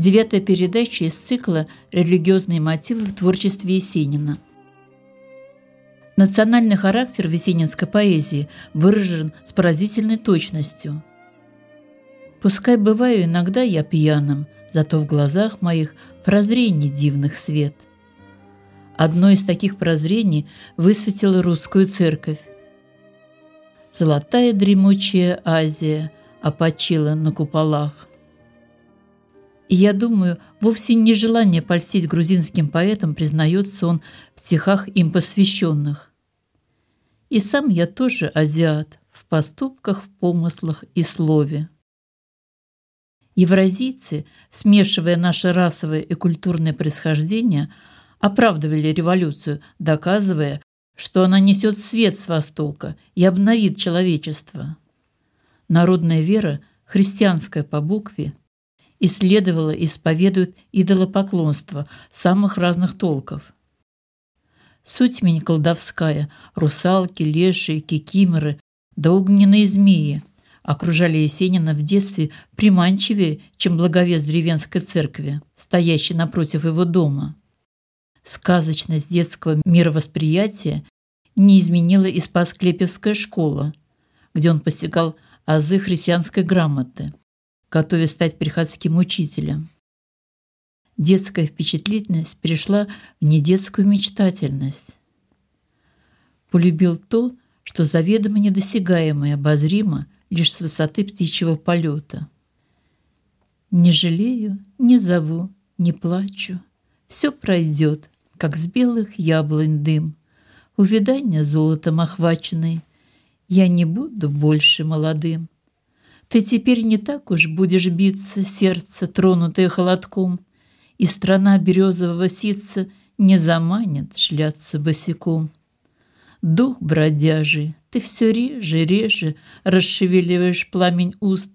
Девятая передача из цикла «Религиозные мотивы в творчестве Есенина». Национальный характер весенинской поэзии выражен с поразительной точностью. Пускай бываю иногда я пьяным, зато в глазах моих прозрений дивных свет. Одно из таких прозрений высветила русскую церковь. Золотая дремучая Азия опочила на куполах. И я думаю, вовсе не желание польстить грузинским поэтам признается он в стихах им посвященных. И сам я тоже азиат в поступках, в помыслах и слове. Евразийцы, смешивая наше расовое и культурное происхождение, оправдывали революцию, доказывая, что она несет свет с Востока и обновит человечество. Народная вера, христианская по букве, исследовала и исповедует идолопоклонство самых разных толков. Суть мень колдовская, русалки, лешие, кикиморы, да огненные змеи окружали Есенина в детстве приманчивее, чем благовест деревенской церкви, стоящей напротив его дома. Сказочность детского мировосприятия не изменила и Спасклепевская школа, где он постигал азы христианской грамоты – готовясь стать приходским учителем. Детская впечатлительность перешла в недетскую мечтательность. Полюбил то, что заведомо недосягаемо и обозримо лишь с высоты птичьего полета. Не жалею, не зову, не плачу. Все пройдет, как с белых яблонь дым. Увидание золотом охваченный. Я не буду больше молодым. Ты теперь не так уж будешь биться, сердце, тронутое холодком, И страна березового ситца не заманит шляться босиком. Дух бродяжий, ты все реже, реже расшевеливаешь пламень уст.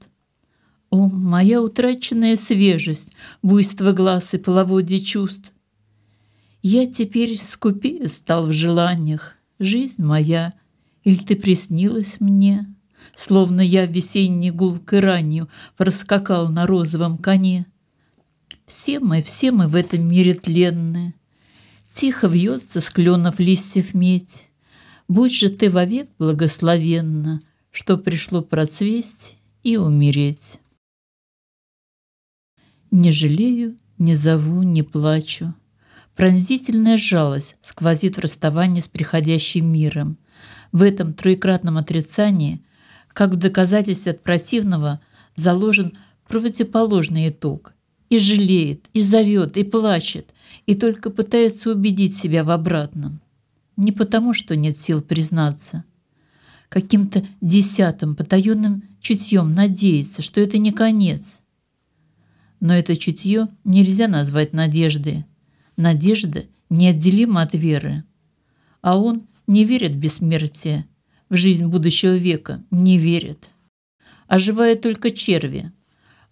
О, моя утраченная свежесть, буйство глаз и половодье чувств! Я теперь скупее стал в желаниях, жизнь моя, или ты приснилась мне?» Словно я в весенний гулкой ранью проскакал на розовом коне. Все мы, все мы в этом мире тленны. Тихо вьется с кленов листьев медь. Будь же ты вовек благословенна, Что пришло процвесть и умереть. Не жалею, не зову, не плачу. Пронзительная жалость сквозит в расставании с приходящим миром. В этом троекратном отрицании как в доказательстве от противного заложен противоположный итог. И жалеет, и зовет, и плачет, и только пытается убедить себя в обратном. Не потому, что нет сил признаться. Каким-то десятым потаенным чутьем надеется, что это не конец. Но это чутье нельзя назвать надеждой. Надежда неотделима от веры. А он не верит в бессмертие, в жизнь будущего века, не верит. Оживают только черви.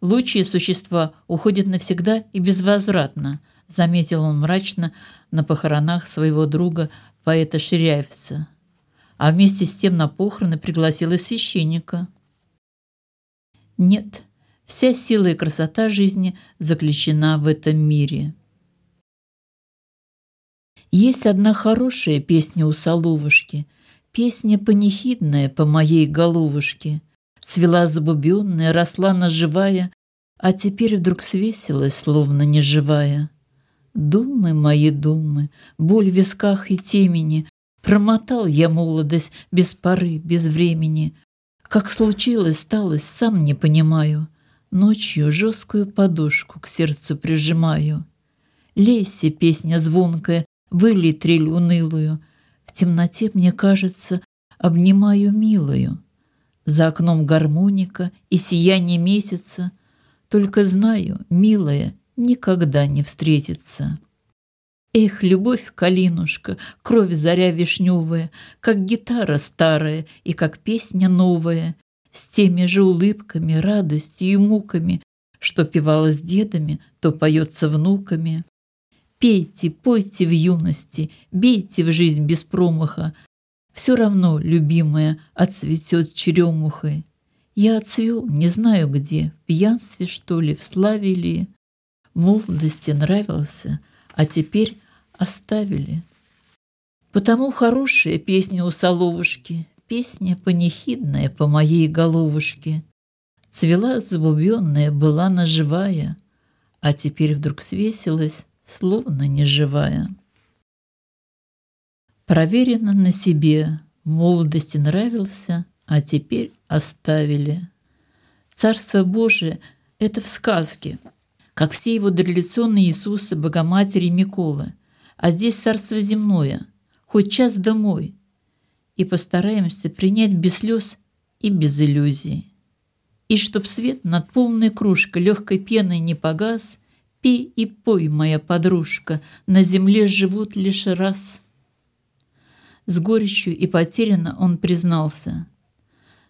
Лучшие существа уходят навсегда и безвозвратно, заметил он мрачно на похоронах своего друга, поэта Ширяевца. А вместе с тем на похороны пригласил и священника. Нет, вся сила и красота жизни заключена в этом мире. Есть одна хорошая песня у Соловушки – Песня панихидная по моей головушке, Цвела забубенная, росла наживая, А теперь вдруг свесилась, словно неживая. Думы мои думы, боль в висках и темени, Промотал я молодость без поры, без времени. Как случилось, сталось, сам не понимаю. Ночью жесткую подушку к сердцу прижимаю. Лейся, песня звонкая, вылей трель унылую — в темноте, мне кажется, обнимаю милую. За окном гармоника и сияние месяца. Только знаю, милая, никогда не встретится. Эх, любовь, калинушка, кровь заря вишневая, Как гитара старая и как песня новая, С теми же улыбками, радостью и муками, Что певалось дедами, то поется внуками. Пейте, пойте в юности, бейте в жизнь без промаха. Все равно, любимая, отцветет черемухой. Я отцвел, не знаю где, в пьянстве, что ли, в славе ли. молодости нравился, а теперь оставили. Потому хорошая песня у Соловушки, песня панихидная по моей головушке. Цвела забубенная, была наживая, а теперь вдруг свесилась, словно неживая. Проверено на себе, молодости нравился, а теперь оставили. Царство Божие – это в сказке, как все его дореволюционные Иисусы, Богоматери Миколы. А здесь царство земное, хоть час домой. И постараемся принять без слез и без иллюзий. И чтоб свет над полной кружкой легкой пеной не погас, Пей и пой, моя подружка, на земле живут лишь раз. С горечью и потерянно он признался.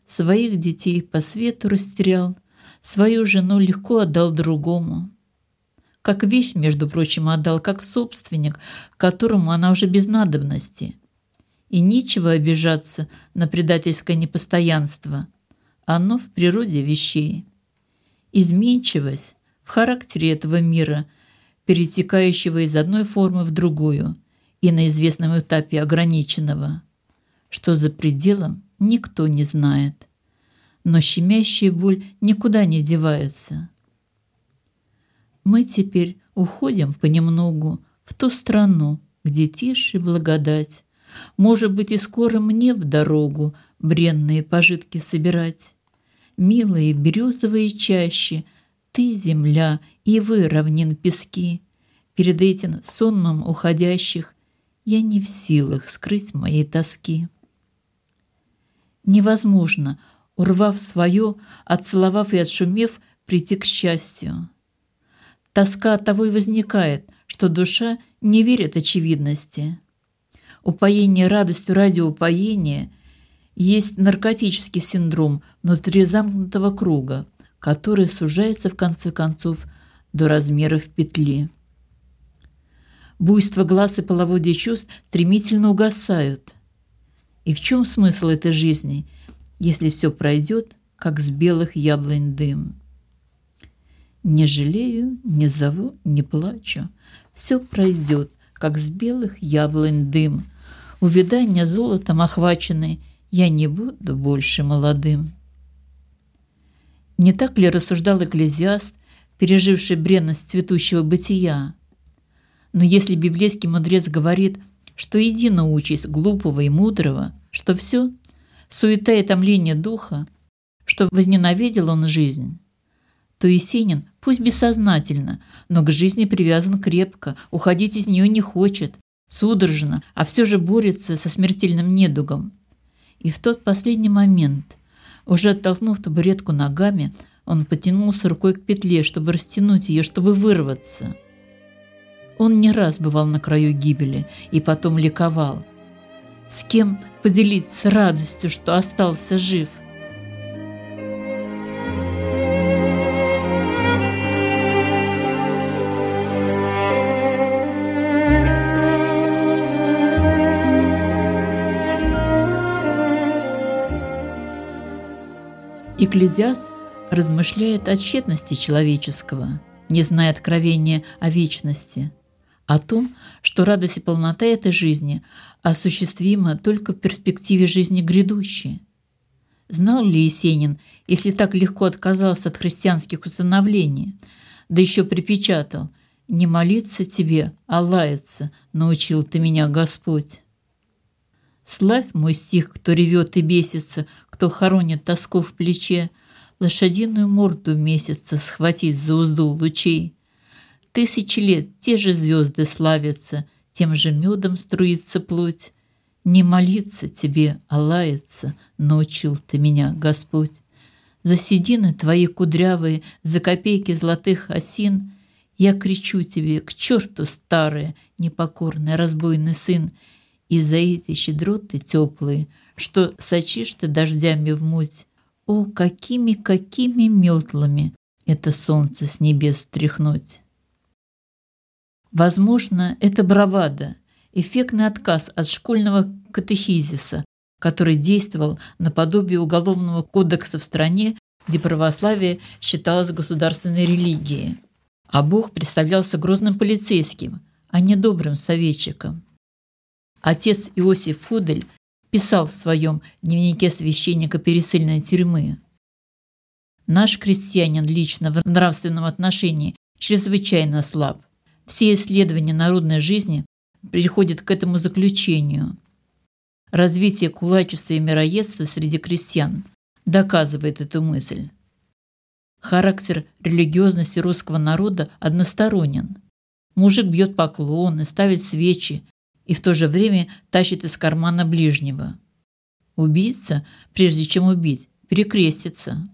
Своих детей по свету растерял, свою жену легко отдал другому. Как вещь, между прочим, отдал, как собственник, которому она уже без надобности. И нечего обижаться на предательское непостоянство. Оно в природе вещей. Изменчивость в характере этого мира, перетекающего из одной формы в другую и на известном этапе ограниченного. Что за пределом, никто не знает. Но щемящая боль никуда не девается. Мы теперь уходим понемногу в ту страну, где тише благодать. Может быть, и скоро мне в дорогу бренные пожитки собирать. Милые березовые чащи, ты земля, и вы равнин пески. Перед этим сонмом уходящих я не в силах скрыть моей тоски. Невозможно, урвав свое, отцеловав и отшумев, прийти к счастью. Тоска от того и возникает, что душа не верит очевидности. Упоение радостью ради упоения есть наркотический синдром внутри замкнутого круга, который сужается в конце концов до размеров петли. Буйство глаз и половодье чувств стремительно угасают. И в чем смысл этой жизни, если все пройдет, как с белых яблонь дым? Не жалею, не зову, не плачу. Все пройдет, как с белых яблонь дым. Увидания золотом охваченный, я не буду больше молодым. Не так ли рассуждал экклезиаст, переживший бренность цветущего бытия? Но если библейский мудрец говорит, что едина участь глупого и мудрого, что все – суета и томление духа, что возненавидел он жизнь, то Есенин, пусть бессознательно, но к жизни привязан крепко, уходить из нее не хочет, судорожно, а все же борется со смертельным недугом. И в тот последний момент, уже оттолкнув табуретку ногами, он потянулся рукой к петле, чтобы растянуть ее, чтобы вырваться. Он не раз бывал на краю гибели и потом ликовал. С кем поделиться радостью, что остался жив – Экклезиаст размышляет о тщетности человеческого, не зная откровения о вечности, о том, что радость и полнота этой жизни осуществима только в перспективе жизни грядущей. Знал ли Есенин, если так легко отказался от христианских установлений, да еще припечатал «Не молиться тебе, а лаяться, научил ты меня Господь». Славь мой стих, кто ревет и бесится, кто хоронит тоску в плече, лошадиную морду месяца схватить за узду лучей. Тысячи лет те же звезды славятся, тем же медом струится плоть. Не молиться тебе, а лаяться, научил ты меня, Господь. За седины твои кудрявые, за копейки золотых осин я кричу тебе, к черту старый, непокорный разбойный сын, и за эти щедроты теплые, что сочишь ты дождями в муть. О, какими, какими метлами это солнце с небес стряхнуть! Возможно, это бравада, эффектный отказ от школьного катехизиса, который действовал наподобие уголовного кодекса в стране, где православие считалось государственной религией. а Бог представлялся грозным полицейским, а не добрым советчиком. Отец Иосиф Фудель писал в своем дневнике священника пересыльной тюрьмы. Наш крестьянин лично в нравственном отношении чрезвычайно слаб. Все исследования народной жизни приходят к этому заключению. Развитие кулачества и мироедства среди крестьян доказывает эту мысль. Характер религиозности русского народа односторонен. Мужик бьет поклоны, ставит свечи и в то же время тащит из кармана ближнего. Убийца, прежде чем убить, перекрестится.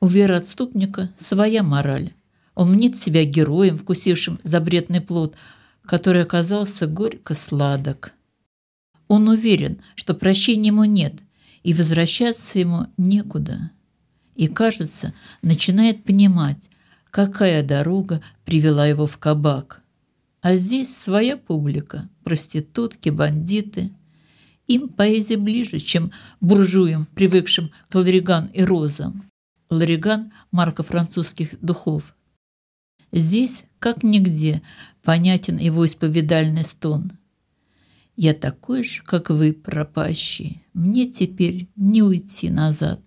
У вероотступника своя мораль. Он мнит себя героем, вкусившим запретный плод, который оказался горько сладок. Он уверен, что прощения ему нет, и возвращаться ему некуда и, кажется, начинает понимать, какая дорога привела его в кабак. А здесь своя публика, проститутки, бандиты. Им поэзия ближе, чем буржуям, привыкшим к лариган и розам. Лариган – марка французских духов. Здесь, как нигде, понятен его исповедальный стон. «Я такой же, как вы, пропащий, мне теперь не уйти назад».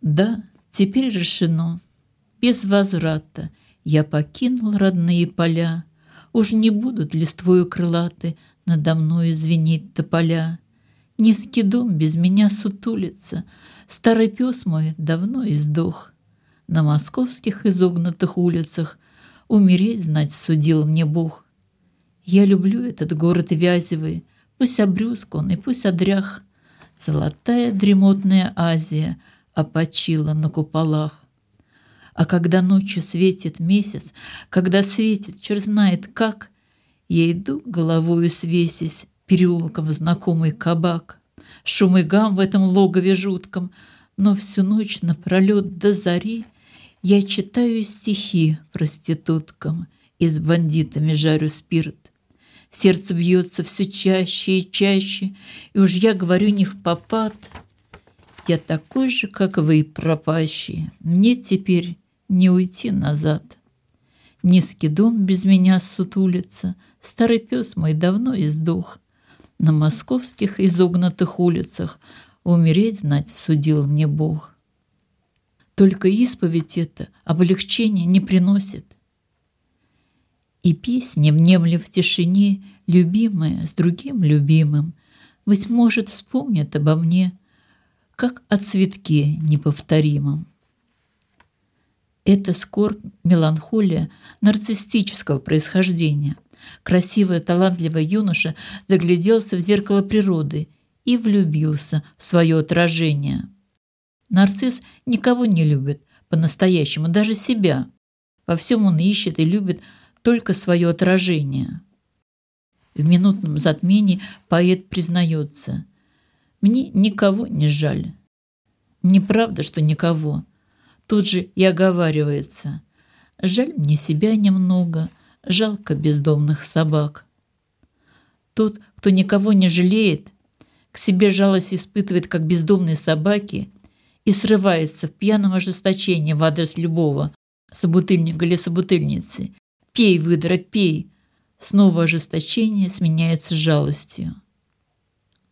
Да, теперь решено. Без возврата я покинул родные поля. Уж не будут листвою крылаты надо мною звенеть тополя. Низкий дом без меня сутулится, Старый пес мой давно издох. На московских изогнутых улицах Умереть, знать, судил мне Бог. Я люблю этот город вязевый, Пусть обрюзг он и пусть одрях. Золотая дремотная Азия — опочила на куполах. А когда ночью светит месяц, когда светит, черт знает как, я иду головою свесись переулком в знакомый кабак. Шум и гам в этом логове жутком, но всю ночь напролет до зари я читаю стихи проституткам и с бандитами жарю спирт. Сердце бьется все чаще и чаще, и уж я говорю не в попад — я такой же, как вы, пропащие. Мне теперь не уйти назад. Низкий дом без меня сутулится, Старый пес мой давно издох. На московских изогнутых улицах Умереть, знать, судил мне Бог. Только исповедь это облегчения не приносит. И песни, внемли в тишине, Любимая с другим любимым, Быть может, вспомнят обо мне — как о цветке неповторимом. Это скорбь, меланхолия нарциссического происхождения. Красивый, талантливый юноша загляделся в зеркало природы и влюбился в свое отражение. Нарцисс никого не любит по-настоящему, даже себя. Во всем он ищет и любит только свое отражение. В минутном затмении поэт признается – мне никого не жаль. Неправда, что никого. Тут же и оговаривается. Жаль мне себя немного, жалко бездомных собак. Тот, кто никого не жалеет, к себе жалость испытывает, как бездомные собаки, и срывается в пьяном ожесточении в адрес любого, собутыльника или собутыльницы. «Пей, выдра, пей!» Снова ожесточение сменяется жалостью.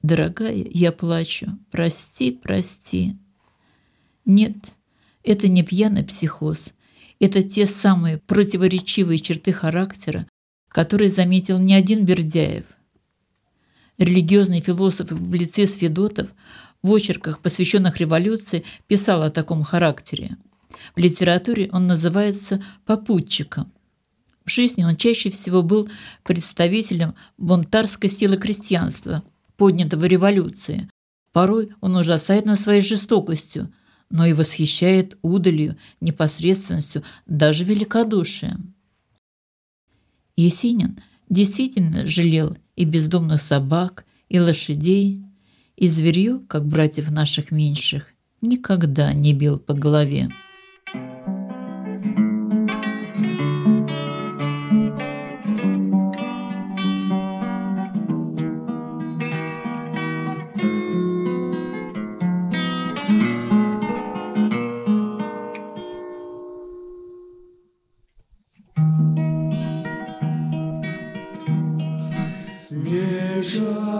Дорогая, я плачу. Прости, прости. Нет, это не пьяный психоз. Это те самые противоречивые черты характера, которые заметил не один Бердяев. Религиозный философ и публицист Федотов в очерках, посвященных революции, писал о таком характере. В литературе он называется попутчиком. В жизни он чаще всего был представителем бунтарской силы крестьянства – поднятого революции. Порой он ужасает нас своей жестокостью, но и восхищает удалью, непосредственностью, даже великодушием. Есенин действительно жалел и бездомных собак, и лошадей, и зверье, как братьев наших меньших, никогда не бил по голове. treasure.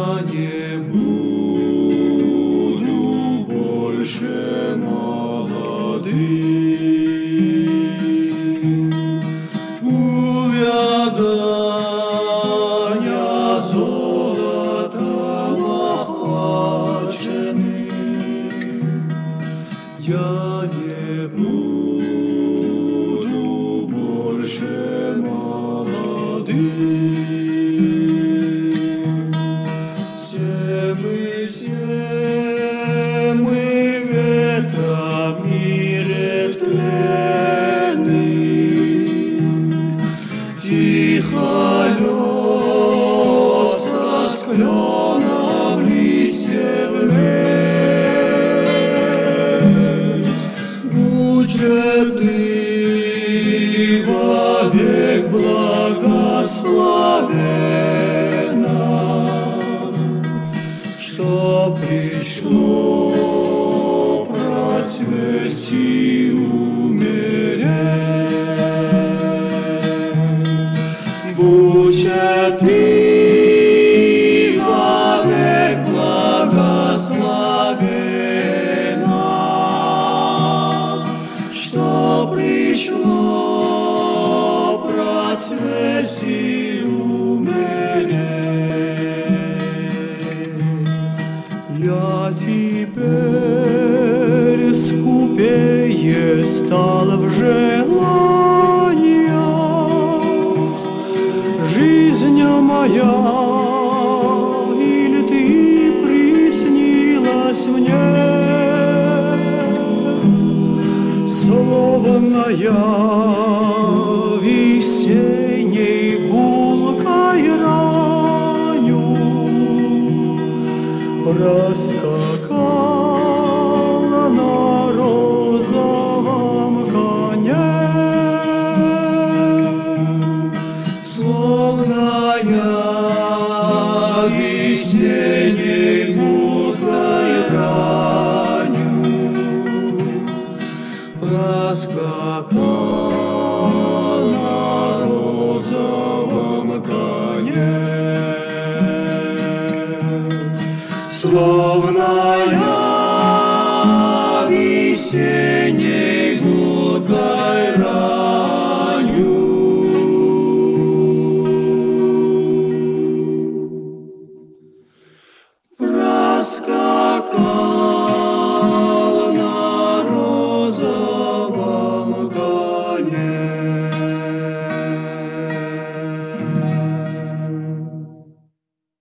Я श приснилась мне? Словно я Словно